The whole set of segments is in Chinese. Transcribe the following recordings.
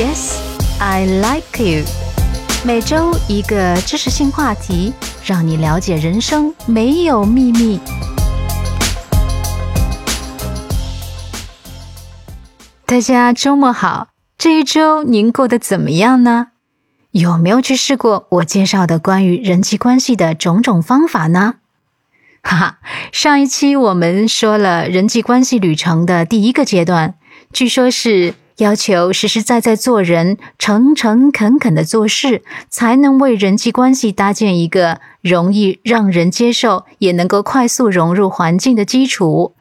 Yes, I like you。每周一个知识性话题，让你了解人生没有秘密。大家周末好，这一周您过得怎么样呢？有没有去试过我介绍的关于人际关系的种种方法呢？哈哈，上一期我们说了人际关系旅程的第一个阶段，据说是要求实实在在做人，诚诚恳恳的做事，才能为人际关系搭建一个容易让人接受，也能够快速融入环境的基础。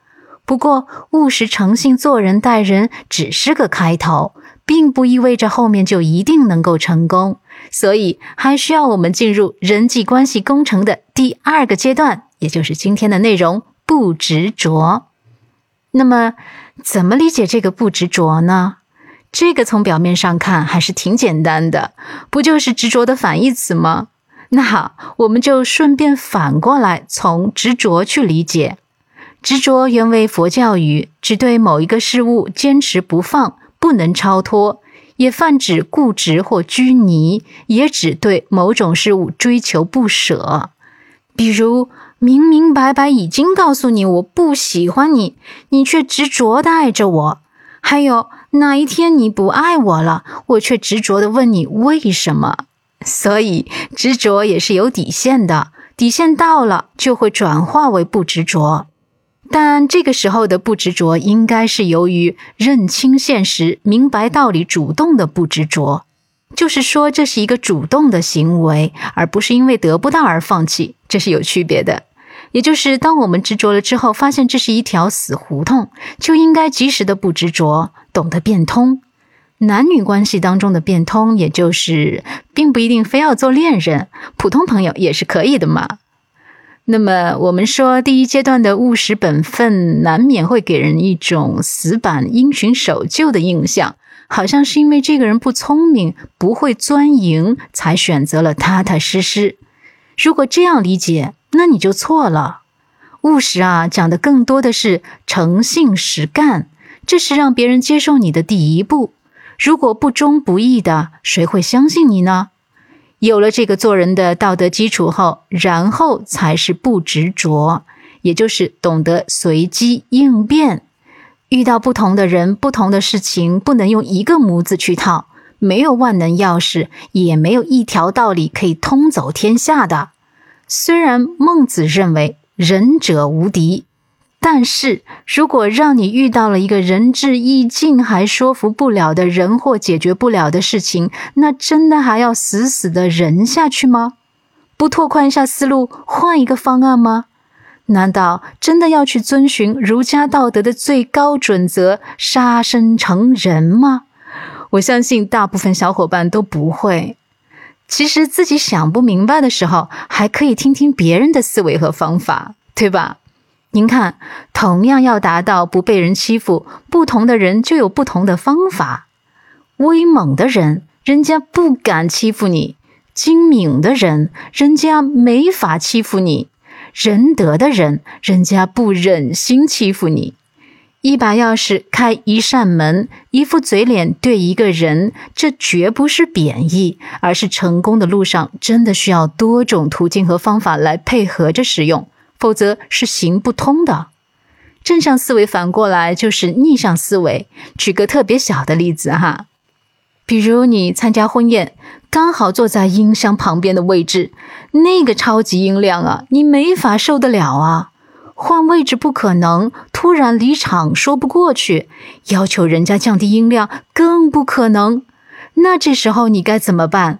不过，务实诚信做人待人只是个开头，并不意味着后面就一定能够成功，所以还需要我们进入人际关系工程的第二个阶段。也就是今天的内容，不执着。那么，怎么理解这个不执着呢？这个从表面上看还是挺简单的，不就是执着的反义词吗？那好，我们就顺便反过来从执着去理解。执着原为佛教语，只对某一个事物坚持不放，不能超脱；也泛指固执或拘泥，也指对某种事物追求不舍。比如。明明白白已经告诉你我不喜欢你，你却执着的爱着我。还有哪一天你不爱我了，我却执着的问你为什么？所以执着也是有底线的，底线到了就会转化为不执着。但这个时候的不执着，应该是由于认清现实、明白道理、主动的不执着。就是说，这是一个主动的行为，而不是因为得不到而放弃，这是有区别的。也就是，当我们执着了之后，发现这是一条死胡同，就应该及时的不执着，懂得变通。男女关系当中的变通，也就是并不一定非要做恋人，普通朋友也是可以的嘛。那么，我们说第一阶段的务实本分，难免会给人一种死板、因循守旧的印象，好像是因为这个人不聪明、不会钻营，才选择了踏踏实实。如果这样理解，那你就错了。务实啊，讲的更多的是诚信实干，这是让别人接受你的第一步。如果不忠不义的，谁会相信你呢？有了这个做人的道德基础后，然后才是不执着，也就是懂得随机应变。遇到不同的人、不同的事情，不能用一个模子去套，没有万能钥匙，也没有一条道理可以通走天下的。虽然孟子认为仁者无敌，但是如果让你遇到了一个仁至义尽还说服不了的人或解决不了的事情，那真的还要死死的忍下去吗？不拓宽一下思路，换一个方案吗？难道真的要去遵循儒家道德的最高准则，杀身成仁吗？我相信大部分小伙伴都不会。其实自己想不明白的时候，还可以听听别人的思维和方法，对吧？您看，同样要达到不被人欺负，不同的人就有不同的方法。威猛的人，人家不敢欺负你；精明的人，人家没法欺负你；仁德的人，人家不忍心欺负你。一把钥匙开一扇门，一副嘴脸对一个人，这绝不是贬义，而是成功的路上真的需要多种途径和方法来配合着使用，否则是行不通的。正向思维反过来就是逆向思维。举个特别小的例子哈，比如你参加婚宴，刚好坐在音箱旁边的位置，那个超级音量啊，你没法受得了啊。换位置不可能，突然离场说不过去，要求人家降低音量更不可能。那这时候你该怎么办？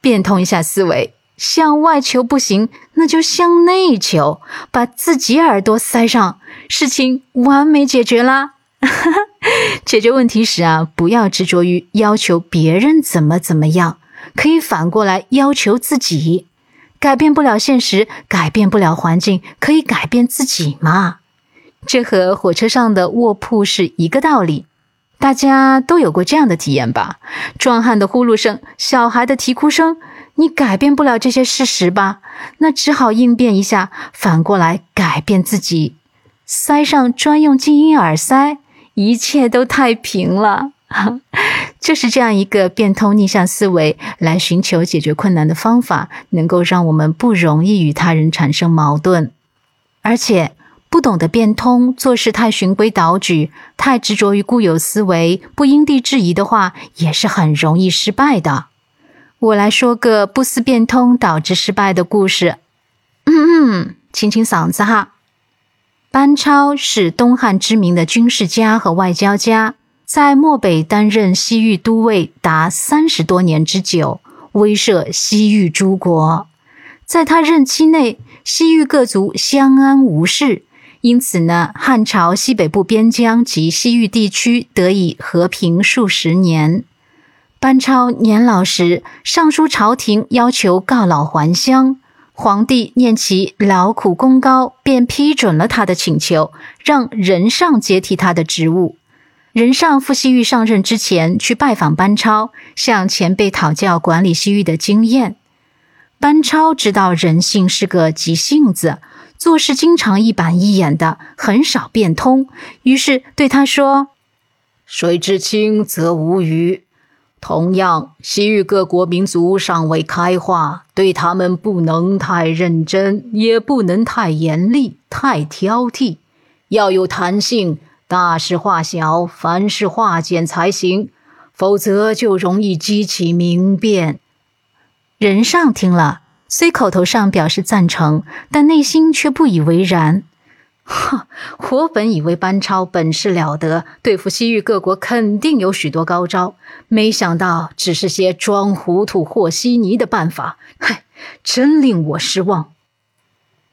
变通一下思维，向外求不行，那就向内求，把自己耳朵塞上，事情完美解决啦。解决问题时啊，不要执着于要求别人怎么怎么样，可以反过来要求自己。改变不了现实，改变不了环境，可以改变自己嘛？这和火车上的卧铺是一个道理。大家都有过这样的体验吧？壮汉的呼噜声，小孩的啼哭声，你改变不了这些事实吧？那只好应变一下，反过来改变自己，塞上专用静音耳塞，一切都太平了。就是这样一个变通逆向思维来寻求解决困难的方法，能够让我们不容易与他人产生矛盾，而且不懂得变通，做事太循规蹈矩，太执着于固有思维，不因地制宜的话，也是很容易失败的。我来说个不思变通导致失败的故事。嗯嗯，清清嗓子哈。班超是东汉知名的军事家和外交家。在漠北担任西域都尉达三十多年之久，威慑西域诸国。在他任期内，西域各族相安无事，因此呢，汉朝西北部边疆及西域地区得以和平数十年。班超年老时，上书朝廷要求告老还乡，皇帝念其劳苦功高，便批准了他的请求，让任上接替他的职务。任上赴西域上任之前，去拜访班超，向前辈讨教管理西域的经验。班超知道人性是个急性子，做事经常一板一眼的，很少变通。于是对他说：“水至清则无鱼。同样，西域各国民族尚未开化，对他们不能太认真，也不能太严厉、太挑剔，要有弹性。”大事化小，凡事化简才行，否则就容易激起民变。任上听了，虽口头上表示赞成，但内心却不以为然。哈，我本以为班超本事了得，对付西域各国肯定有许多高招，没想到只是些装糊涂和稀泥的办法。嗨，真令我失望。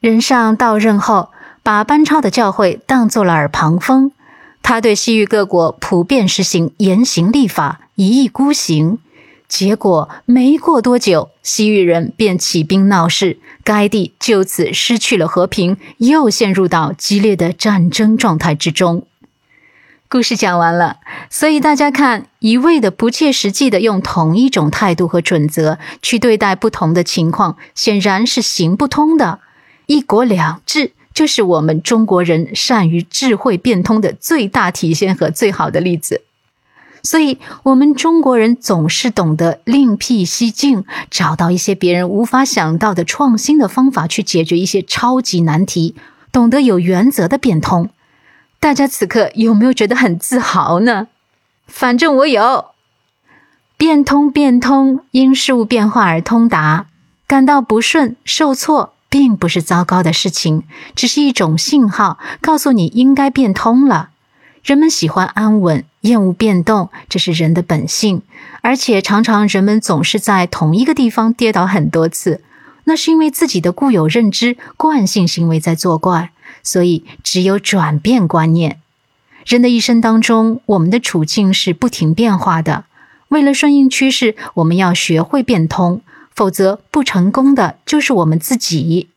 任上到任后，把班超的教诲当做了耳旁风。他对西域各国普遍实行严刑立法，一意孤行，结果没过多久，西域人便起兵闹事，该地就此失去了和平，又陷入到激烈的战争状态之中。故事讲完了，所以大家看，一味的不切实际的用同一种态度和准则去对待不同的情况，显然是行不通的。一国两制。就是我们中国人善于智慧变通的最大体现和最好的例子，所以，我们中国人总是懂得另辟蹊径，找到一些别人无法想到的创新的方法去解决一些超级难题，懂得有原则的变通。大家此刻有没有觉得很自豪呢？反正我有。变通，变通，因事物变化而通达，感到不顺、受挫。并不是糟糕的事情，只是一种信号，告诉你应该变通了。人们喜欢安稳，厌恶变动，这是人的本性。而且常常人们总是在同一个地方跌倒很多次，那是因为自己的固有认知、惯性行为在作怪。所以，只有转变观念。人的一生当中，我们的处境是不停变化的。为了顺应趋势，我们要学会变通。否则，不成功的就是我们自己。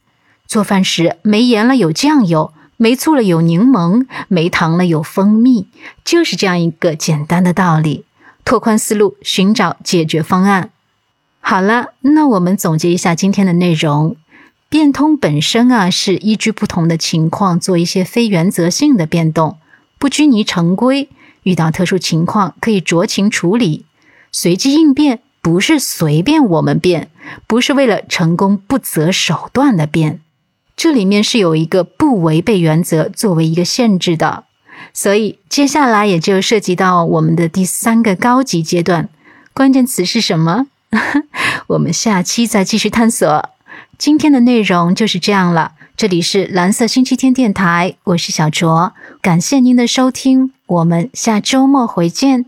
做饭时没盐了有酱油，没醋了有柠檬，没糖了有蜂蜜，就是这样一个简单的道理。拓宽思路，寻找解决方案。好了，那我们总结一下今天的内容。变通本身啊，是依据不同的情况做一些非原则性的变动，不拘泥成规。遇到特殊情况可以酌情处理，随机应变。不是随便我们变，不是为了成功不择手段的变，这里面是有一个不违背原则作为一个限制的，所以接下来也就涉及到我们的第三个高级阶段，关键词是什么？我们下期再继续探索。今天的内容就是这样了，这里是蓝色星期天电台，我是小卓，感谢您的收听，我们下周末回见。